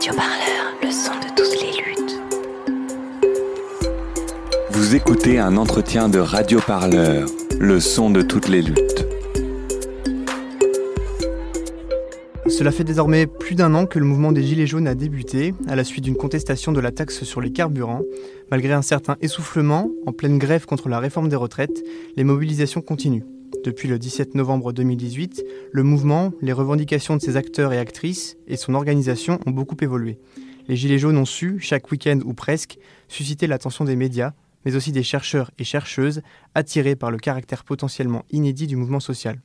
Radio Parleur, le son de toutes les luttes. Vous écoutez un entretien de Radio Parleur, le son de toutes les luttes. Cela fait désormais plus d'un an que le mouvement des Gilets jaunes a débuté, à la suite d'une contestation de la taxe sur les carburants. Malgré un certain essoufflement, en pleine grève contre la réforme des retraites, les mobilisations continuent. Depuis le 17 novembre 2018, le mouvement, les revendications de ses acteurs et actrices et son organisation ont beaucoup évolué. Les Gilets jaunes ont su, chaque week-end ou presque, susciter l'attention des médias, mais aussi des chercheurs et chercheuses attirés par le caractère potentiellement inédit du mouvement social.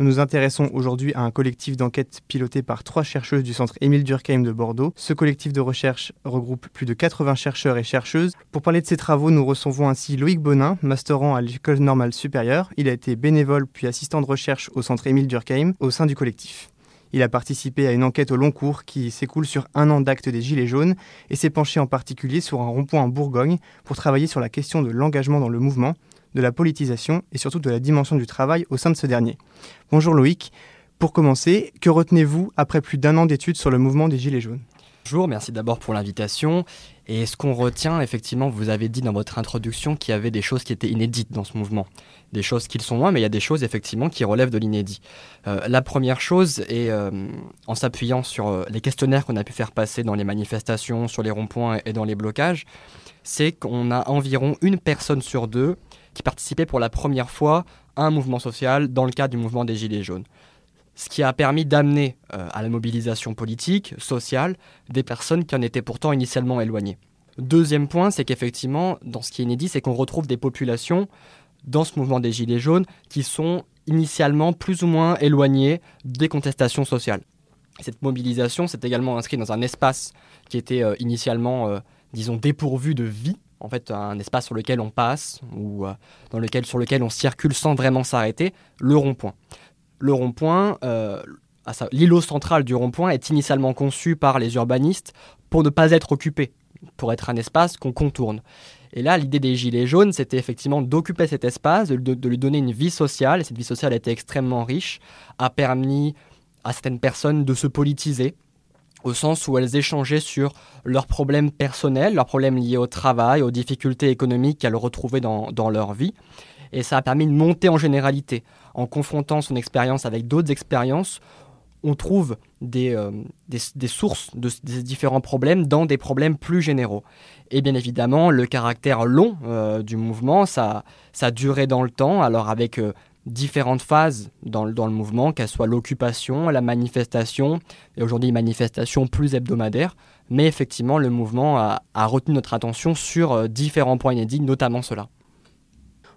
Nous nous intéressons aujourd'hui à un collectif d'enquête piloté par trois chercheuses du centre Émile Durkheim de Bordeaux. Ce collectif de recherche regroupe plus de 80 chercheurs et chercheuses. Pour parler de ces travaux, nous recevons ainsi Loïc Bonin, masterant à l'École normale supérieure. Il a été bénévole puis assistant de recherche au centre Émile Durkheim au sein du collectif. Il a participé à une enquête au long cours qui s'écoule sur un an d'acte des Gilets jaunes et s'est penché en particulier sur un rond-point en Bourgogne pour travailler sur la question de l'engagement dans le mouvement de la politisation et surtout de la dimension du travail au sein de ce dernier. Bonjour Loïc. Pour commencer, que retenez-vous après plus d'un an d'études sur le mouvement des Gilets jaunes? Bonjour, merci d'abord pour l'invitation. Et ce qu'on retient, effectivement, vous avez dit dans votre introduction qu'il y avait des choses qui étaient inédites dans ce mouvement. Des choses qui le sont moins, mais il y a des choses, effectivement, qui relèvent de l'inédit. Euh, la première chose, est euh, en s'appuyant sur euh, les questionnaires qu'on a pu faire passer dans les manifestations, sur les ronds-points et dans les blocages, c'est qu'on a environ une personne sur deux qui participait pour la première fois à un mouvement social dans le cadre du mouvement des Gilets jaunes. Ce qui a permis d'amener euh, à la mobilisation politique, sociale, des personnes qui en étaient pourtant initialement éloignées. Deuxième point, c'est qu'effectivement, dans ce qui est inédit, c'est qu'on retrouve des populations dans ce mouvement des Gilets jaunes qui sont initialement plus ou moins éloignées des contestations sociales. Cette mobilisation s'est également inscrite dans un espace qui était euh, initialement, euh, disons, dépourvu de vie, en fait un espace sur lequel on passe ou euh, dans lequel, sur lequel on circule sans vraiment s'arrêter, le rond-point. Le rond-point, euh, l'îlot central du rond-point est initialement conçu par les urbanistes pour ne pas être occupé, pour être un espace qu'on contourne. Et là, l'idée des Gilets jaunes, c'était effectivement d'occuper cet espace, de, lui donner une vie sociale. Et cette vie sociale était extrêmement riche, a permis à certaines personnes de se politiser, au sens où elles échangeaient sur leurs problèmes personnels, leurs problèmes liés au travail, aux difficultés économiques qu'elles retrouvaient dans, dans, leur vie. Et ça a permis de monter en généralité. En confrontant son expérience avec d'autres expériences, on trouve des, euh, des, sources de ces différents problèmes dans des problèmes plus généraux. Et bien évidemment, le caractère long euh, du mouvement, ça, ça duré dans le temps, alors avec euh, différentes phases dans, le, dans le mouvement, qu'elle soit l'occupation, la manifestation, et aujourd'hui une manifestation plus hebdomadaire. Mais effectivement, le mouvement a, a retenu notre attention sur euh, différents points inédits, notamment cela.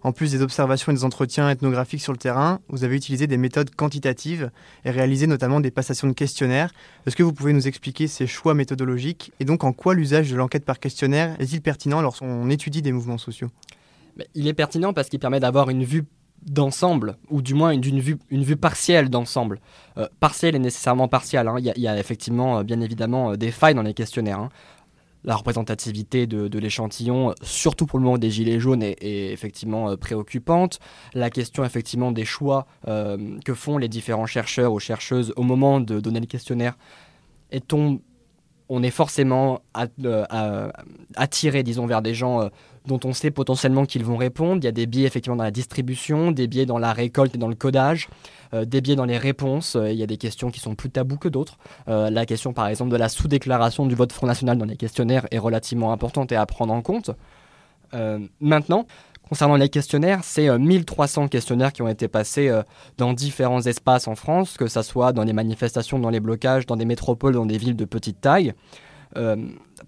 En plus des observations et des entretiens ethnographiques sur le terrain, vous avez utilisé des méthodes quantitatives et réalisé notamment des passations de questionnaires. Est-ce que vous pouvez nous expliquer ces choix méthodologiques et donc en quoi l'usage de l'enquête par questionnaire est-il pertinent lorsqu'on étudie des mouvements sociaux? Il est pertinent parce qu'il permet d'avoir une vue d'ensemble, ou du moins d'une vue, une vue partielle d'ensemble. Euh, partielle et nécessairement partielle. Hein. Il y, a effectivement, euh, bien évidemment, euh, des failles dans les questionnaires. Hein. La représentativité de, l'échantillon, surtout pour le moment des gilets jaunes, est, est effectivement préoccupante. La question effectivement des choix que font les différents chercheurs ou chercheuses au moment de donner le questionnaire est-on on est forcément attiré, disons, vers des gens dont on sait potentiellement qu'ils vont répondre. Il y a des biais effectivement dans la distribution, des biais dans la récolte et dans le codage, euh, des biais dans les réponses. il y a des questions qui sont plus tabous que d'autres. Euh, la question, par exemple, de la sous-déclaration du vote Front National dans les questionnaires est relativement importante et à prendre en compte. maintenant, Concernant les questionnaires, c'est 1300 questionnaires qui ont été passés dans différents espaces en France, que ce soit dans les manifestations, dans les blocages, dans des métropoles, dans des villes de petite taille, euh,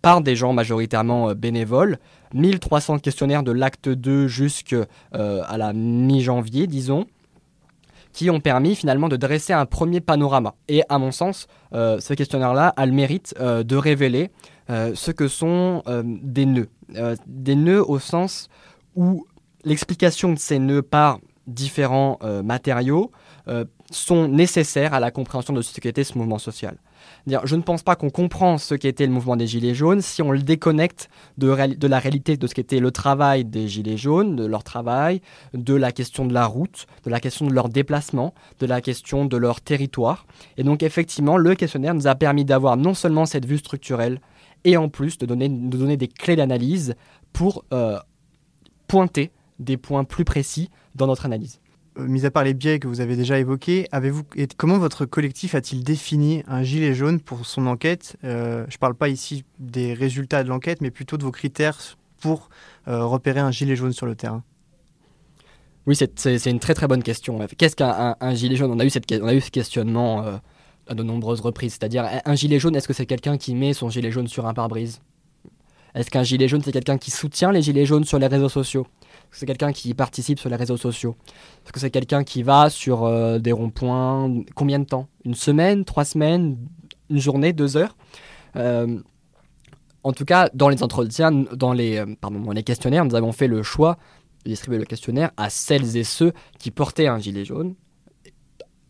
par des gens majoritairement euh, bénévoles. 1300 questionnaires de l'acte 2 jusqu'à euh, la mi-janvier, disons qui ont permis finalement de dresser un premier panorama. Et à mon sens, euh, ce questionnaire-là a le mérite euh, de révéler ce que sont des nœuds. des nœuds au sens où l'explication de ces nœuds par différents euh, matériaux euh, sont nécessaires à la compréhension de ce qu'était ce mouvement social. Je ne pense pas qu'on comprend ce qu'était le mouvement des Gilets jaunes si on le déconnecte de, la réalité de ce qu'était le travail des Gilets jaunes, de leur travail, de la question de la route, de la question de leur déplacement, de la question de leur territoire. Et donc effectivement, le questionnaire nous a permis d'avoir non seulement cette vue structurelle, et en plus de donner, donner des clés d'analyse pour euh, pointer des points plus précis dans notre analyse. Euh, mis à part les biais que vous avez déjà évoqués, avez-vous comment votre collectif a-t-il défini un gilet jaune pour son enquête? Euh, Je ne parle pas ici des résultats de l'enquête, mais plutôt de vos critères pour repérer un gilet jaune sur le terrain. Oui, c'est une très très bonne question. Qu'est-ce qu'un gilet jaune? On a, eu cette, on a eu ce questionnement à de nombreuses reprises. C'est-à-dire, un gilet jaune, est-ce que c'est quelqu'un qui met son gilet jaune sur un pare-brise? Est-ce qu'un gilet jaune, c'est quelqu'un qui soutient les gilets jaunes sur les réseaux sociaux? Que c'est quelqu'un qui participe sur les réseaux sociaux Est-ce que c'est quelqu'un qui va sur euh, des ronds-points Combien de temps? Une semaine Trois semaines Une journée Deux heures? Euh, En tout cas, dans les entretiens, dans les, euh, pardon, dans les questionnaires, nous avons fait le choix de distribuer le questionnaire à celles et ceux qui portaient un gilet jaune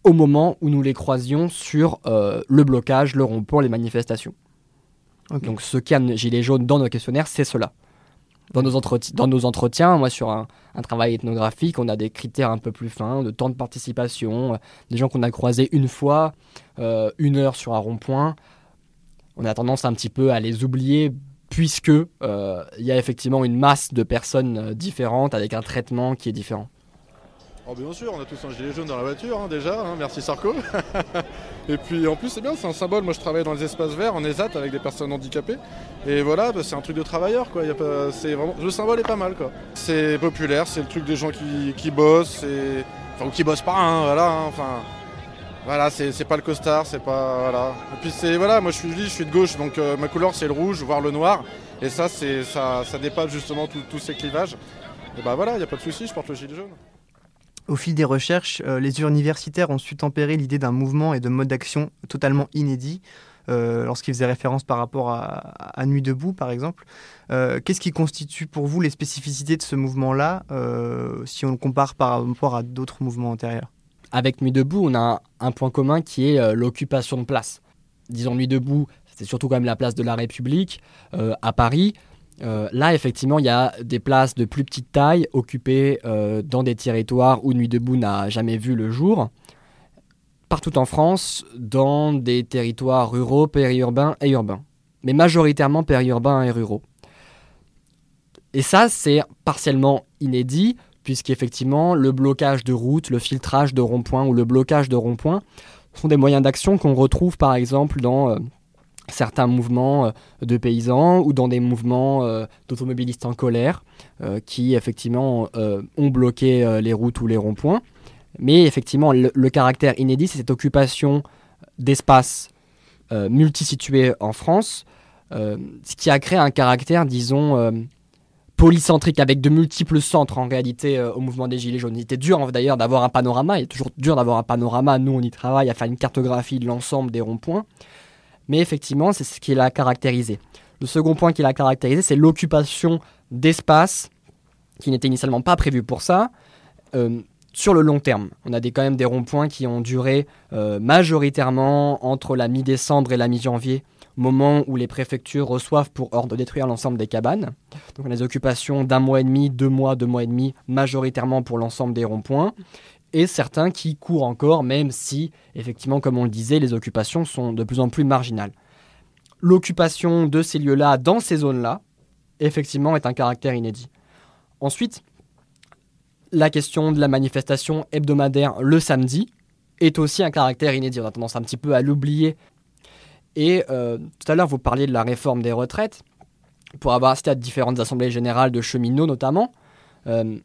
au moment où nous les croisions sur le blocage, le rond-point, les manifestations. Donc ce qui a gilet jaune dans nos questionnaires, c'est cela. Dans nos, dans nos, entretiens, moi sur un, travail ethnographique, on a des critères un peu plus fins de temps de participation, euh, des gens qu'on a croisés une fois, euh, une heure sur un rond-point. On a tendance un petit peu à les oublier puisque il y a effectivement une masse de personnes différentes avec un traitement qui est différent. Oh bien sûr, on a tous un gilet jaune dans la voiture hein, déjà, hein, merci Sarko. et puis en plus c'est bien, c'est un symbole, moi je travaille dans les espaces verts en ESAT avec des personnes handicapées. Et voilà, bah, c'est un truc de travailleur quoi, le symbole est pas mal quoi. C'est populaire, c'est le truc des gens qui, bossent, enfin ou qui bossent pas, hein, voilà, enfin... Voilà, c'est pas le costard, c'est pas. Voilà. Et puis c'est. Voilà, moi je suis je suis de gauche, donc euh, ma couleur c'est le rouge, voire le noir. Et ça, ça, ça dépasse justement tous ces clivages. Et bah voilà, il n'y a pas de souci, je porte le gilet jaune. Au fil des recherches, euh, les universitaires ont su tempérer l'idée d'un mouvement et de mode d'action totalement inédit. Euh, lorsqu'ils faisaient référence par rapport à, Nuit debout, par exemple. Euh, qu'est-ce qui constitue pour vous les spécificités de ce mouvement-là, si on le compare par rapport à d'autres mouvements antérieurs? Avec Nuit debout, on a un, point commun qui est l'occupation de place. Disons Nuit debout, c'était surtout quand même la place de la République à Paris. Euh, là, effectivement, il y a des places de plus petite taille occupées euh, dans des territoires où Nuit debout n'a jamais vu le jour. Partout en France, dans des territoires ruraux, périurbains et urbains. Mais majoritairement périurbains et ruraux. Et ça, c'est partiellement inédit, puisqu'effectivement, le blocage de routes, le filtrage de ronds-points ou le blocage de ronds-points sont des moyens d'action qu'on retrouve par exemple dans euh, certains mouvements euh, de paysans ou dans des mouvements euh, d'automobilistes en colère euh, qui effectivement ont bloqué les routes ou les ronds-points. Mais effectivement, le, caractère inédit, c'est cette occupation d'espaces multisitués en France, ce qui a créé un caractère, disons, polycentrique avec de multiples centres en réalité au mouvement des Gilets jaunes. Il était dur d'ailleurs d'avoir un panorama, il est toujours dur d'avoir un panorama. Nous, on y travaille à faire une cartographie de l'ensemble des ronds-points mais effectivement, c'est ce qui l'a caractérisé. Le second point qui l'a caractérisé, c'est l'occupation d'espace qui n'était initialement pas prévu pour ça. Euh, sur le long terme, on a des, quand même des ronds-points qui ont duré euh, majoritairement entre la mi-décembre et la mi-janvier, moment où les préfectures reçoivent pour ordre de détruire l'ensemble des cabanes. Donc on a des occupations d'un mois et demi, deux mois, deux mois et demi, majoritairement pour l'ensemble des ronds-points et certains qui courent encore, même si, effectivement, comme on le disait, les occupations sont de plus en plus marginales. L'occupation de ces lieux-là, dans ces zones-là, effectivement, est un caractère inédit. Ensuite, la question de la manifestation hebdomadaire le samedi est aussi un caractère inédit. On a tendance un petit peu à l'oublier. Et euh, tout à l'heure, vous parliez de la réforme des retraites. Pour avoir assisté à différentes assemblées générales de cheminots notamment, euh,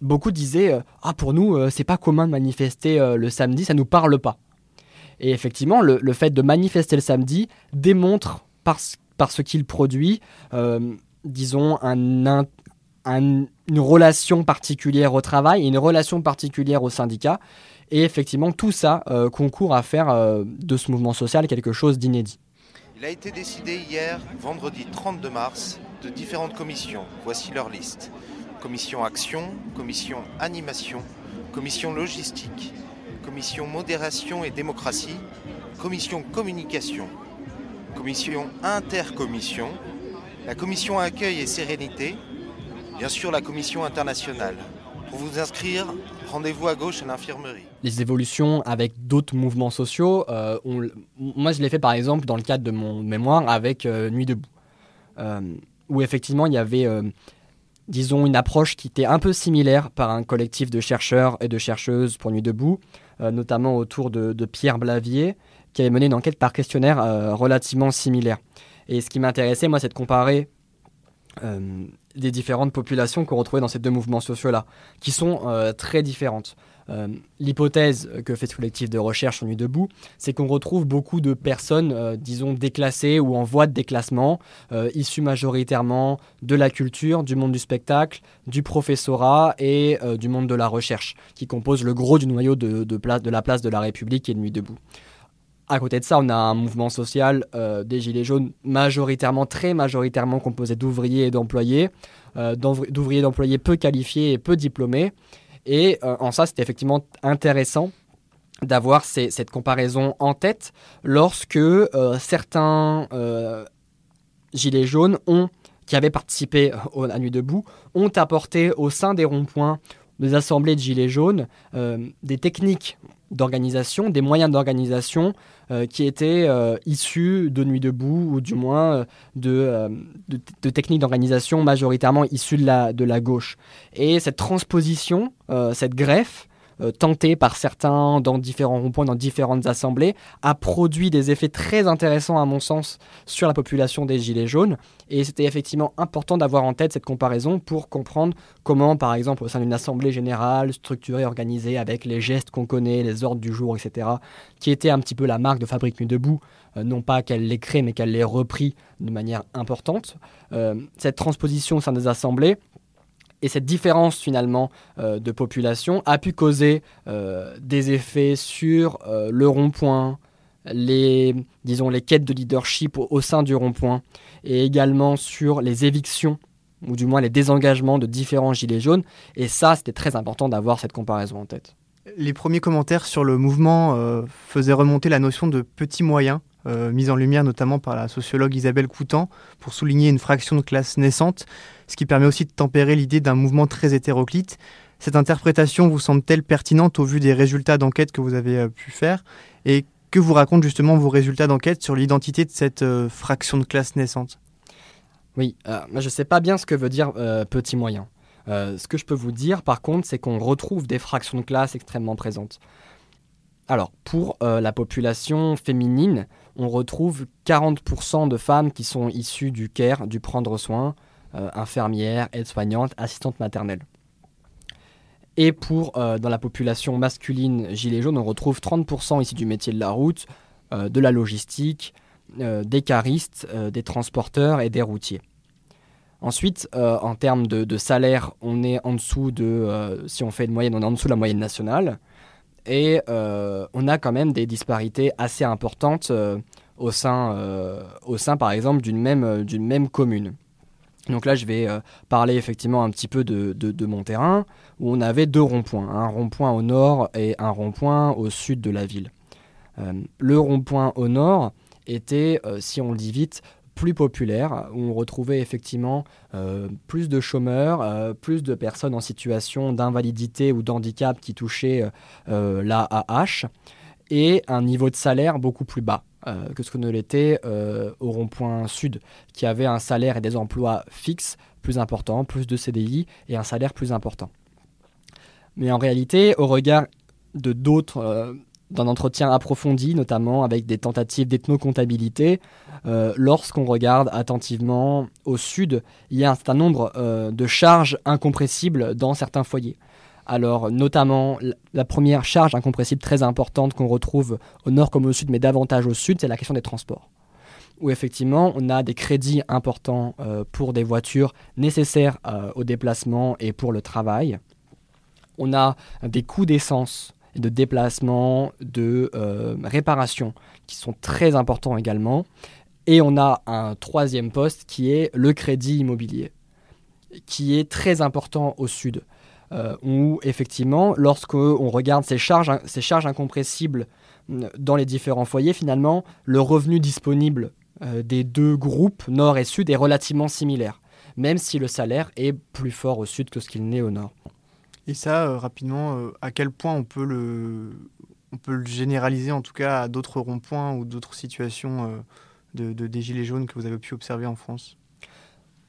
beaucoup disaient euh, Ah, pour nous, euh, c'est pas commun de manifester euh, le samedi, ça nous parle pas. Et effectivement, le, fait de manifester le samedi démontre par, par ce qu'il produit, disons, un, une relation particulière au travail et une relation particulière au syndicat. Et effectivement, tout ça concourt à faire de ce mouvement social quelque chose d'inédit. Il a été décidé hier, vendredi 32 mars, de différentes commissions. Voici leur liste commission action, commission animation, commission logistique, commission modération et démocratie, commission communication, commission intercommission, la commission accueil et sérénité, bien sûr la commission internationale. Pour vous inscrire, rendez-vous à gauche à l'infirmerie. Les évolutions avec d'autres mouvements sociaux, euh, moi je l'ai fait par exemple dans le cadre de mon mémoire avec euh, Nuit debout, euh, où effectivement il y avait, disons, une approche qui était un peu similaire par un collectif de chercheurs et de chercheuses pour Nuit debout, euh, notamment autour de, Pierre Blavier, qui avait mené une enquête par questionnaire euh, relativement similaire. Et ce qui m'intéressait, moi, c'est de comparer euh, les différentes populations qu'on retrouvait dans ces deux mouvements sociaux-là, qui sont euh, très différentes. Euh, L'hypothèse que fait ce collectif de recherche sur Nuit debout, c'est qu'on retrouve beaucoup de personnes, euh, disons, déclassées ou en voie de déclassement, euh, issues majoritairement de la culture, du monde du spectacle, du professorat et du monde de la recherche, qui composent le gros du noyau de, place- la place de la République et de Nuit debout. À côté de ça, on a un mouvement social des Gilets jaunes majoritairement, très majoritairement composé d'ouvriers et d'employés, d'ouvriers et d'employés peu qualifiés et peu diplômés. Et euh, en ça, c'était effectivement intéressant d'avoir cette comparaison en tête lorsque euh, certains euh, Gilets jaunes qui avaient participé à Nuit debout ont apporté au sein des ronds-points, des assemblées de Gilets jaunes, des techniques d'organisation, des moyens d'organisation euh, qui étaient euh, issus de Nuit debout ou du moins euh, de, de, techniques d'organisation majoritairement issues de la, de la gauche. Et cette transposition, cette greffe, euh, tentée par certains dans différents ronds-points, dans différentes assemblées, a produit des effets très intéressants à mon sens sur la population des Gilets jaunes. Et c'était effectivement important d'avoir en tête cette comparaison pour comprendre comment, par exemple, au sein d'une assemblée générale, structurée, organisée, avec les gestes qu'on connaît, les ordres du jour, etc., qui était un petit peu la marque de Fabrique Nuit Debout, euh, non pas qu'elle l'ait créé, mais qu'elle l'ait repris de manière importante. Euh, cette transposition au sein des assemblées et cette différence finalement euh, de population a pu causer euh, des effets sur euh, le rond-point, les, disons, les quêtes de leadership au, sein du rond-point, et également sur les évictions, ou du moins les désengagements de différents gilets jaunes. Et ça, c'était très important d'avoir cette comparaison en tête. Les premiers commentaires sur le mouvement faisaient remonter la notion de petits moyens, euh, mise en lumière notamment par la sociologue Isabelle Coutan, pour souligner une fraction de classe naissante, ce qui permet aussi de tempérer l'idée d'un mouvement très hétéroclite. Cette interprétation vous semble-t-elle pertinente au vu des résultats d'enquête que vous avez euh, pu faire? Et que vous racontent justement vos résultats d'enquête sur l'identité de cette euh, fraction de classe naissante? Oui, je ne sais pas bien ce que veut dire petit moyen. Ce que je peux vous dire par contre, c'est qu'on retrouve des fractions de classe extrêmement présentes. Alors, pour la population féminine, on retrouve 40% de femmes qui sont issues du care, du prendre soin, euh, infirmières, aides-soignantes, assistantes maternelles. Et pour, euh, dans la population masculine gilet jaune, on retrouve 30% issus du métier de la route, euh, de la logistique, des caristes, des transporteurs et des routiers. Ensuite, en termes de, de salaire, on est en dessous de, si on fait une moyenne, on est en dessous de la moyenne nationale. Et euh, on a quand même des disparités assez importantes euh, au, sein, euh, au sein, par exemple, d'une même, même commune. Donc là, je vais parler effectivement un petit peu de, de- mon terrain, où on avait deux ronds-points, un rond-point au nord et un rond-point au sud de la ville. Le rond-point au nord était, si on le dit vite, plus populaire, où on retrouvait effectivement euh, plus de chômeurs, euh, plus de personnes en situation d'invalidité ou d'handicap qui touchaient euh, euh, l'AAH, et un niveau de salaire beaucoup plus bas que ce que ne l'était au rond-point sud, qui avait un salaire et des emplois fixes plus importants, plus de CDI et un salaire plus important. Mais en réalité, au regard de d'autres, d'un entretien approfondi, notamment avec des tentatives d'ethnocomptabilité, euh, lorsqu'on regarde attentivement au sud, il y a un certain nombre euh, de charges incompressibles dans certains foyers. Alors, notamment, la première charge incompressible très importante qu'on retrouve au nord comme au sud, mais davantage au sud, c'est la question des transports. Où effectivement, on a des crédits importants euh, pour des voitures nécessaires au déplacement et pour le travail. On a des coûts d'essence de déplacement, de euh, réparation qui sont très importants également. Et on a un troisième poste qui est le crédit immobilier, qui est très important au sud. euh, où effectivement, lorsqu'on regarde ces charges, incompressibles euh, dans les différents foyers, finalement, le revenu disponible des deux groupes, nord et sud, est relativement similaire, même si le salaire est plus fort au sud que ce qu'il n'est au nord. Et ça, rapidement, à quel point on peut le, on peut le généraliser en tout cas à d'autres ronds-points ou d'autres situations de, de, des Gilets jaunes que vous avez pu observer en France?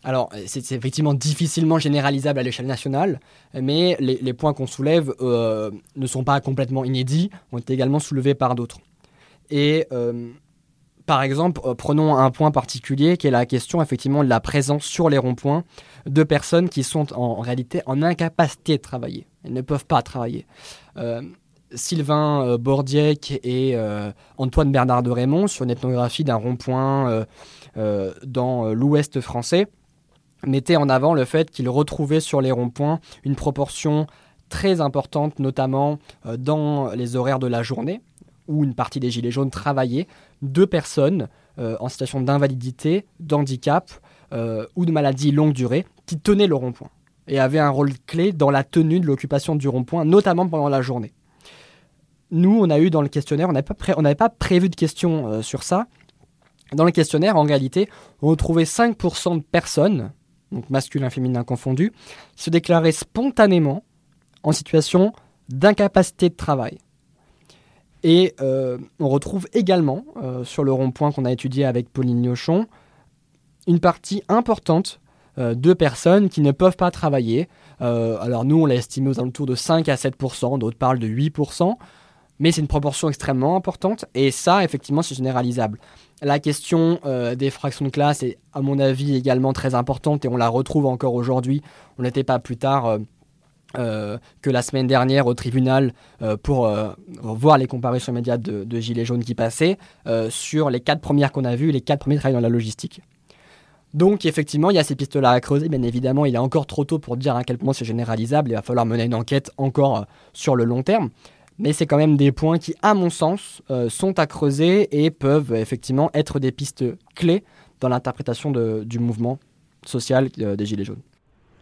Alors, c'est effectivement difficilement généralisable à l'échelle nationale, mais les, points qu'on soulève euh, ne sont pas complètement inédits, ont été également soulevés par d'autres. Et euh, par exemple, euh, prenons un point particulier qui est la question effectivement de la présence sur les ronds-points de personnes qui sont en, réalité en incapacité de travailler. Elles ne peuvent pas travailler. Sylvain Bordiec et Antoine Bernard de Raymond, sur une ethnographie d'un rond-point dans l'ouest français, mettait en avant le fait qu'il retrouvait sur les ronds-points une proportion très importante, notamment euh, dans les horaires de la journée, où une partie des Gilets jaunes travaillaient, de personnes euh, en situation d'invalidité, d'handicap euh, ou de maladie longue durée qui tenaient le rond-point et avaient un rôle clé dans la tenue de l'occupation du rond-point, notamment pendant la journée. Nous, on a eu dans le questionnaire, on n'avait pas, prévu de questions sur ça. Dans le questionnaire, en réalité, on retrouvait 5% de personnes donc masculin, féminin confondu, se déclarer spontanément en situation d'incapacité de travail. Et euh, on retrouve également, euh, sur le rond-point qu'on a étudié avec Pauline Niochon, une partie importante euh, de personnes qui ne peuvent pas travailler. alors nous, on l'a estimé aux alentours de 5 à 7%, d'autres parlent de 8%, mais c'est une proportion extrêmement importante, et ça, effectivement, c'est généralisable. La question des fractions de classe est, à mon avis, également très importante et on la retrouve encore aujourd'hui. On n'était pas plus tard euh, euh, que la semaine dernière au tribunal pour voir les comparaisons immédiates de, de, Gilets jaunes qui passaient sur les quatre premières qu'on a vues, les quatre premiers travaillent dans la logistique. Donc effectivement, il y a ces pistes-là à creuser. Bien évidemment, il est encore trop tôt pour dire à quel point c'est généralisable. Il va falloir mener une enquête encore sur le long terme mais c'est quand même des points qui, à mon sens, euh, sont à creuser et peuvent effectivement être des pistes clés dans l'interprétation du mouvement social euh, des Gilets jaunes.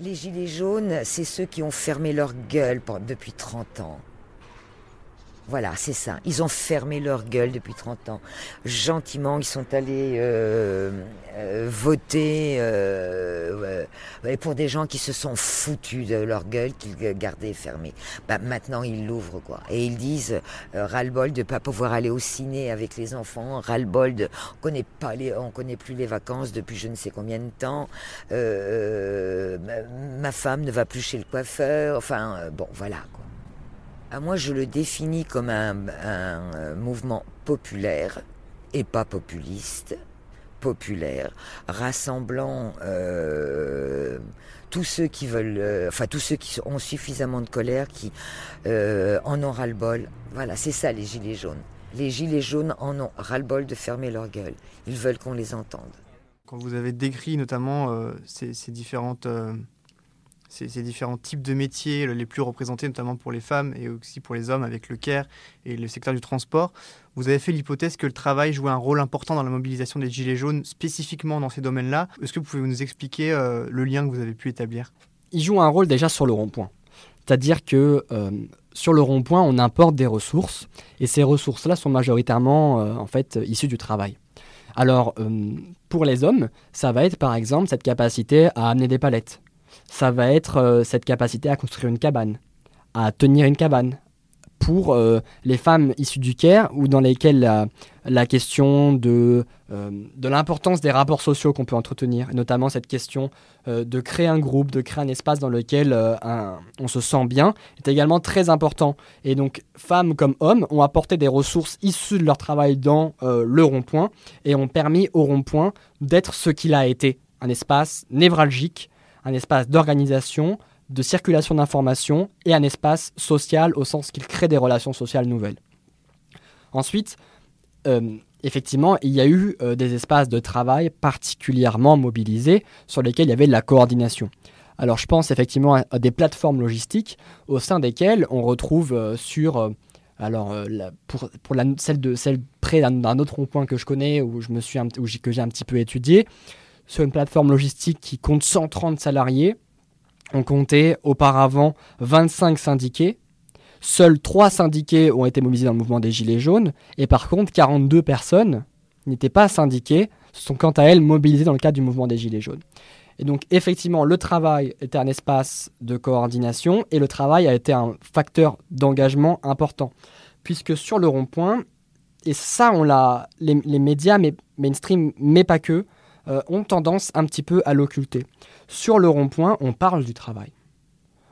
Les Gilets jaunes, c'est ceux qui ont fermé leur gueule depuis 30 ans. Voilà, c'est ça. Ils ont fermé leur gueule depuis 30 ans. Gentiment, ils sont allés euh, euh, voter euh, pour des gens qui se sont foutus de leur gueule, qu'ils gardaient fermée. Bah, maintenant, ils l'ouvrent, quoi. Et ils disent ras-le-bol de pas pouvoir aller au ciné avec les enfants, ras-le-bol de... On connaît pas les, on connaît plus les vacances depuis je ne sais combien de temps. ma femme ne va plus chez le coiffeur. Enfin, bon, voilà. Ah, moi, je le définis comme un, mouvement populaire et pas populiste, populaire, rassemblant euh, tous ceux qui veulent, euh, enfin tous ceux qui ont suffisamment de colère, qui euh, en ont ras-le-bol. Voilà, c'est ça les gilets jaunes. Les gilets jaunes en ont ras-le-bol de fermer leur gueule. Ils veulent qu'on les entende. Quand vous avez décrit notamment ces, différentes ces, différents types de métiers les plus représentés, notamment pour les femmes et aussi pour les hommes avec le care et le secteur du transport. Vous avez fait l'hypothèse que le travail jouait un rôle important dans la mobilisation des Gilets jaunes, spécifiquement dans ces domaines-là. Est-ce que vous pouvez nous expliquer euh, le lien que vous avez pu établir? Il joue un rôle déjà sur le rond-point. C'est-à-dire que euh, sur le rond-point, on importe des ressources, et ces ressources-là sont majoritairement euh, en fait issues du travail. Alors, pour les hommes, ça va être par exemple cette capacité à amener des palettes, ça va être euh, cette capacité à construire une cabane, à tenir une cabane. Pour euh, les femmes issues du Caire, ou dans lesquelles la, question de, euh, de l'importance des rapports sociaux qu'on peut entretenir, notamment cette question de créer un groupe, de créer un espace dans lequel on se sent bien, est également très important. Et donc, femmes comme hommes ont apporté des ressources issues de leur travail dans le rond-point et ont permis au rond-point d'être ce qu'il a été, un espace névralgique un espace d'organisation, de circulation d'informations et un espace social au sens qu'il crée des relations sociales nouvelles. Ensuite, euh, effectivement, il y a eu euh, des espaces de travail particulièrement mobilisés sur lesquels il y avait de la coordination. Alors je pense effectivement à, des plateformes logistiques au sein desquelles on retrouve euh, sur... alors, pour, celle, de, celle près d'un autre rond-point que je connais, où j'ai un petit peu étudié, sur une plateforme logistique qui compte 130 salariés, on comptait auparavant 25 syndiqués. Seuls 3 syndiqués ont été mobilisés dans le mouvement des Gilets jaunes. Et par contre, 42 personnes n'étaient pas syndiquées, sont quant à elles mobilisées dans le cadre du mouvement des Gilets jaunes. Et donc effectivement, le travail était un espace de coordination et le travail a été un facteur d'engagement important. Puisque sur le rond-point, et ça, on l'a, les, médias mais, mainstream, mais pas que, euh, ont tendance un petit peu à l'occulter. Sur le rond-point, on parle du travail.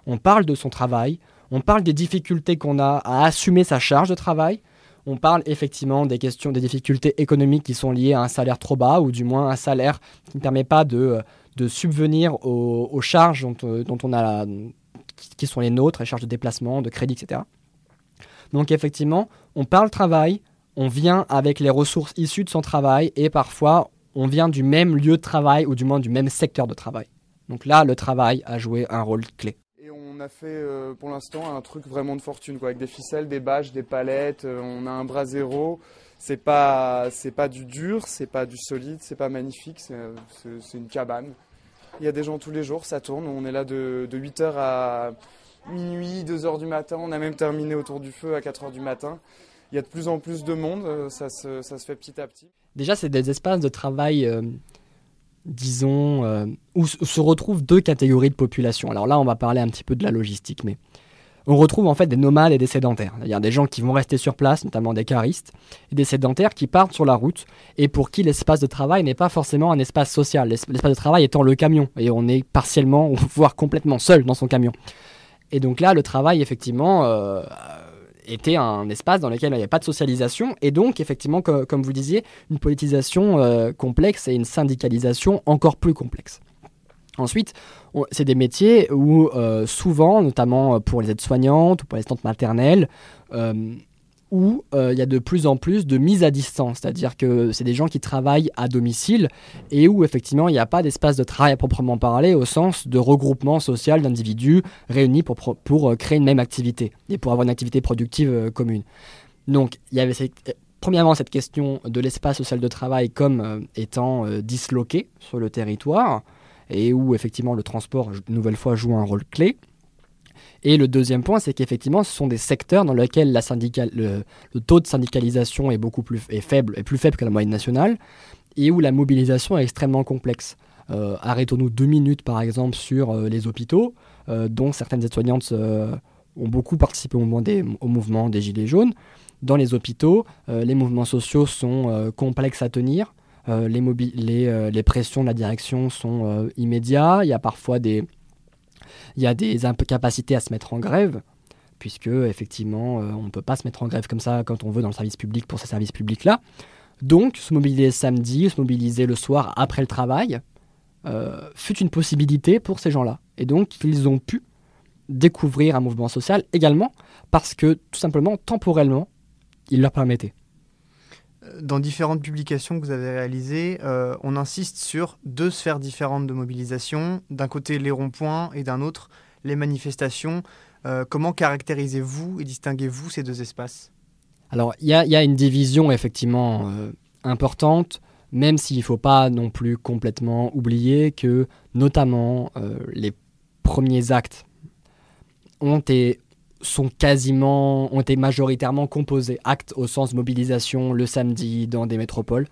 On parle de son travail, on parle des difficultés qu'on a à assumer sa charge de travail, on parle effectivement des questions, des difficultés économiques qui sont liées à un salaire trop bas, ou du moins un salaire qui ne permet pas de, euh, subvenir aux, charges dont, euh, dont, on a qui sont les nôtres, les charges de déplacement, de crédit, etc. Donc effectivement, on parle travail, on vient avec les ressources issues de son travail et parfois on vient du même lieu de travail ou du moins du même secteur de travail. Donc là, le travail a joué un rôle clé. Et on a fait euh, pour l'instant un truc vraiment de fortune, avec des ficelles, des bâches, des palettes. Euh, on a un bras zéro. C'est pas, pas du dur, c'est pas du solide, c'est pas magnifique, c'est une cabane. Il y a des gens tous les jours, ça tourne. On est là de, de 8h à minuit, 2h du matin. On a même terminé autour du feu à 4h du matin il y a de plus en plus de monde, euh, ça se fait petit à petit. Déjà, c'est des espaces de travail, euh, disons, euh, où se retrouvent deux catégories de population. Alors là, on va parler un petit peu de la logistique, mais on retrouve en fait des nomades et des sédentaires. A des gens qui vont rester sur place, notamment des caristes, et des sédentaires qui partent sur la route et pour qui l'espace de travail n'est pas forcément un espace social. L'espace de travail étant le camion, et on est partiellement, voire complètement seul dans son camion. Et donc là, le travail, effectivement, était un espace dans lequel il n'y avait pas de socialisation et donc effectivement comme vous disiez une politisation euh, complexe et une syndicalisation encore plus complexe. Ensuite, c'est des métiers où euh, souvent, notamment pour les aides-soignantes ou pour les tantes maternelles, où euh, il y a de plus en plus de mise à distance, c'est-à-dire que c'est des gens qui travaillent à domicile et où effectivement il n'y a pas d'espace de travail à proprement parler au sens de regroupement social d'individus réunis pour, pour euh, créer une même activité et pour avoir une activité productive euh, commune. Donc il y avait premièrement cette question de l'espace social de travail comme étant disloqué sur le territoire et où effectivement le transport, une nouvelle fois, joue un rôle clé. Et le deuxième point, c'est qu'effectivement, ce sont des secteurs dans lesquels le, taux de syndicalisation est beaucoup plus faible, est plus faible que la moyenne nationale, et où la mobilisation est extrêmement complexe. Euh, arrêtons-nous deux minutes, par exemple, sur euh, les hôpitaux, euh, dont certaines aides-soignantes ont beaucoup participé au mouvement, des, Gilets jaunes. Dans les hôpitaux, les mouvements sociaux sont complexes à tenir. les, pressions de la direction sont immédiates. Il y a parfois des, il y a des incapacités à se mettre en grève, puisque effectivement, euh, on ne peut pas se mettre en grève comme ça quand on veut dans le service public pour ces services publics-là. Donc, se mobiliser samedi, se mobiliser le soir après le travail, euh, fut une possibilité pour ces gens-là. Et donc, ils ont pu découvrir un mouvement social également, parce que tout simplement, temporellement, il leur permettait dans différentes publications que vous avez réalisées, euh, on insiste sur deux sphères différentes de mobilisation. D'un côté, les ronds-points et d'un autre, les manifestations. Euh, comment caractérisez-vous et distinguez-vous ces deux espaces? Alors, il y, a une division effectivement euh, importante, même s'il ne faut pas non plus complètement oublier que, notamment, les premiers actes ont été sont quasiment, ont été majoritairement composés. Actes au sens mobilisation le samedi dans des métropoles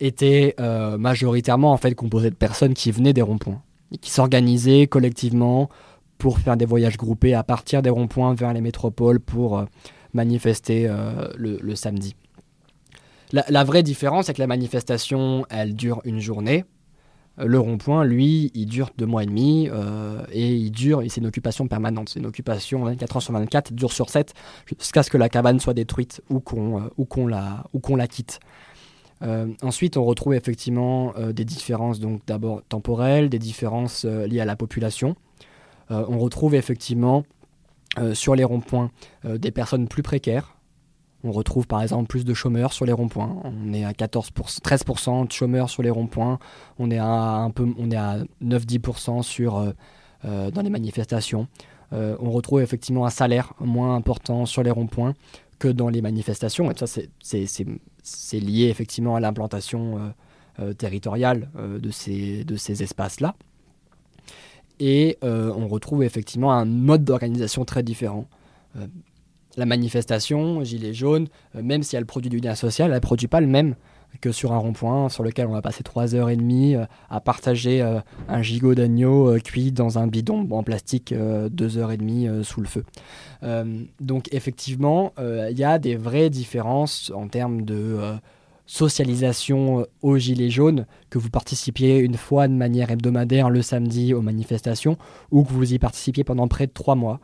étaient euh, majoritairement en fait composés de personnes qui venaient des ronds-points qui s'organisaient collectivement pour faire des voyages groupés à partir des ronds-points vers les métropoles pour euh, manifester euh, le, samedi. La, la, vraie différence, c'est que la manifestation, elle dure une journée, le rond-point, lui, il dure deux mois et demi euh, et il dure, c'est une occupation permanente. C'est une occupation 24 heures sur 24, dure sur 7, jusqu'à ce que la cabane soit détruite ou qu'on euh, la, la quitte. ensuite, on retrouve effectivement des différences, donc d'abord temporelles, des différences liées à la population. on retrouve effectivement sur les ronds-points des personnes plus précaires, on retrouve par exemple plus de chômeurs sur les ronds-points. On est à 14 13% de chômeurs sur les ronds-points. On est à un peu, on est à 9-10% sur euh, euh, dans les manifestations. Euh, on retrouve effectivement un salaire moins important sur les ronds-points que dans les manifestations. Et ça, c'est lié effectivement à l'implantation territoriale de ces espaces-là. et on retrouve effectivement un mode d'organisation très différent la manifestation, gilet jaune, même si elle produit du lien social, elle ne produit pas le même que sur un rond-point sur lequel on va passer 3 heures et demie euh, à partager euh, un gigot d'agneau euh, cuit dans un bidon en plastique 2 heures et demie sous le feu. donc effectivement, il y a des vraies différences en termes de socialisation au gilet jaune, que vous participiez une fois de manière hebdomadaire le samedi aux manifestations, ou que vous y participiez pendant près de 3 mois.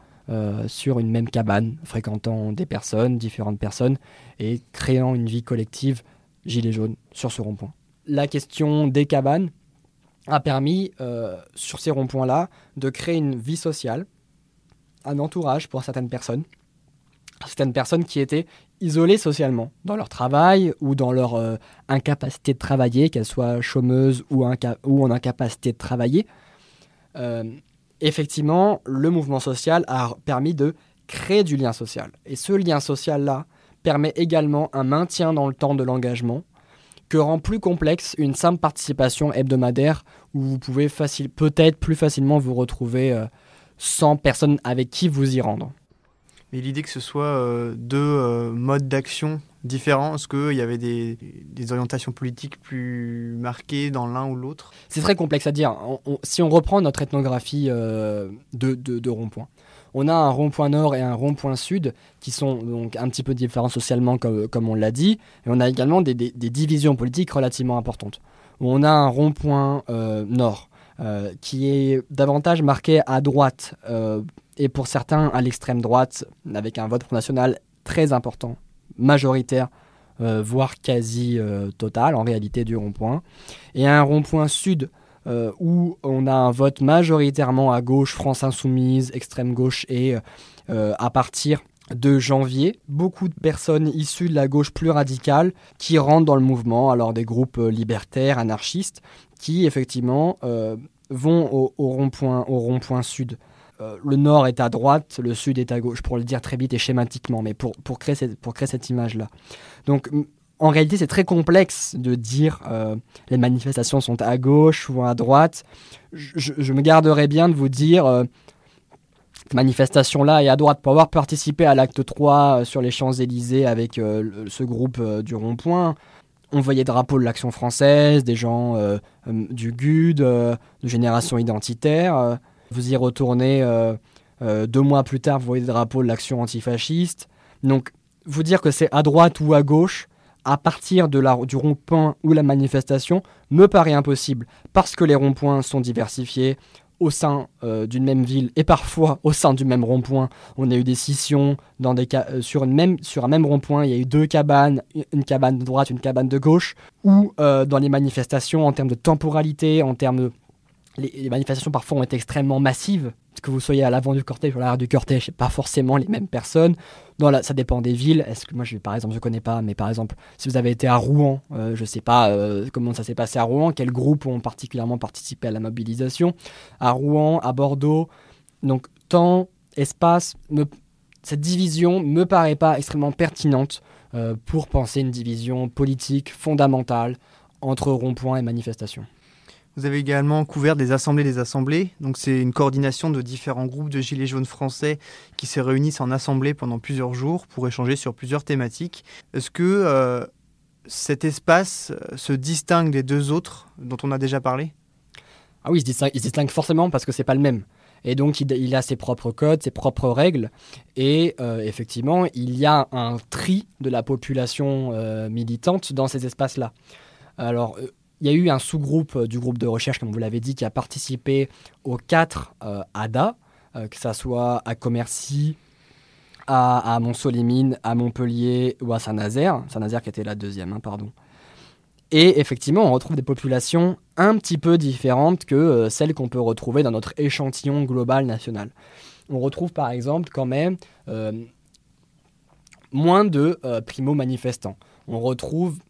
Sur une même cabane, fréquentant des personnes, différentes personnes, et créant une vie collective gilet jaune sur ce rond-point. La question des cabanes a permis, euh, sur ces ronds-points-là, de créer une vie sociale, un entourage pour certaines personnes, certaines personnes qui étaient isolées socialement dans leur travail ou dans leur euh, incapacité de travailler, qu'elles soient chômeuses ou, en incapacité de travailler. Euh, effectivement, le mouvement social a permis de créer du lien social. Et ce lien social-là, permet également un maintien dans le temps de l'engagement que rend plus complexe une simple participation hebdomadaire où vous pouvez peut-être plus facilement vous retrouver sans euh, personne avec qui vous y rendre. Mais l'idée que ce soit euh, deux euh, modes d'action différents, est-ce qu'il y avait des, orientations politiques plus marquées dans l'un ou l'autre? C'est très complexe à dire. si on reprend notre ethnographie de, de, de rond-point, on a un rond-point nord et un rond-point sud qui sont donc un petit peu différents socialement, comme, on l'a dit, et on a également des, divisions politiques relativement importantes. On a un rond-point euh, nord euh, qui est davantage marqué à droite, euh, et pour certains à l'extrême droite, avec un vote National très important, majoritaire, voire quasi total en réalité du rond-point, et un rond-point sud euh, où on a un vote majoritairement à gauche, France Insoumise, extrême gauche, et euh, à partir de janvier, beaucoup de personnes issues de la gauche plus radicale qui rentrent dans le mouvement, alors des groupes euh, libertaires, anarchistes, qui effectivement vont au, rond-point rond sud. Le nord est à droite, le sud est à gauche, pour le dire très vite et schématiquement, mais pour, pour, créer, cette, pour créer cette image-là. Donc en réalité, c'est très complexe de dire euh, les manifestations sont à gauche ou à droite. Je, me garderais bien de vous dire euh, cette manifestation-là est à droite. Pour avoir participé à l'acte 3 euh, sur les Champs-Élysées avec ce groupe du Rond-Point, on voyait drapeaux de l'Action française, des gens du GUD, de Génération Identitaire. Vous y retournez deux mois plus tard, vous voyez des drapeaux de l'Action antifasciste. Donc, vous dire que c'est à droite ou à gauche, à partir de la, du rond-point ou la manifestation me paraît impossible parce que les ronds-points sont diversifiés au sein euh, d'une même ville et parfois au sein du même rond-point. On a eu des scissions dans des euh, sur, une même, sur un même rond-point, il y a eu deux cabanes, une cabane de droite, une cabane de gauche, ou euh, dans les manifestations en termes de temporalité, en termes de les, manifestations parfois ont été extrêmement massives. Que vous soyez à l'avant du cortège ou à l'arrière du cortège, pas forcément les mêmes personnes. Dans ça dépend des villes. Est-ce que moi, je, par exemple, je connais pas, mais par exemple, si vous avez été à Rouen, euh, je sais pas euh, comment ça s'est passé à Rouen, quels groupes ont particulièrement participé à la mobilisation. À Rouen, à Bordeaux, donc temps, espace, cette division me paraît pas extrêmement pertinente euh, pour penser une division politique fondamentale entre rond-point et manifestation. Vous avez également couvert des assemblées des assemblées. Donc c'est une coordination de différents groupes de gilets jaunes français qui se réunissent en assemblée pendant plusieurs jours pour échanger sur plusieurs thématiques. Est-ce que euh, cet espace euh, se distingue des deux autres dont on a déjà parlé? Ah oui, il se, distingue, forcément parce que c'est pas le même. Et donc il, a ses propres codes, ses propres règles. Et euh, effectivement, il y a un tri de la population militante dans ces espaces-là. Alors, il y a eu un sous-groupe euh, du groupe de recherche, comme vous l'avez dit, qui a participé aux quatre euh, ADA, euh, que ce soit à Commercy, à, à Mont-Solimine, à Montpellier ou à Saint-Nazaire. Saint-Nazaire qui était la deuxième, hein, pardon. Et effectivement, on retrouve des populations un petit peu différentes que celles qu'on peut retrouver dans notre échantillon global national. On retrouve par exemple quand même moins de primo-manifestants. On retrouve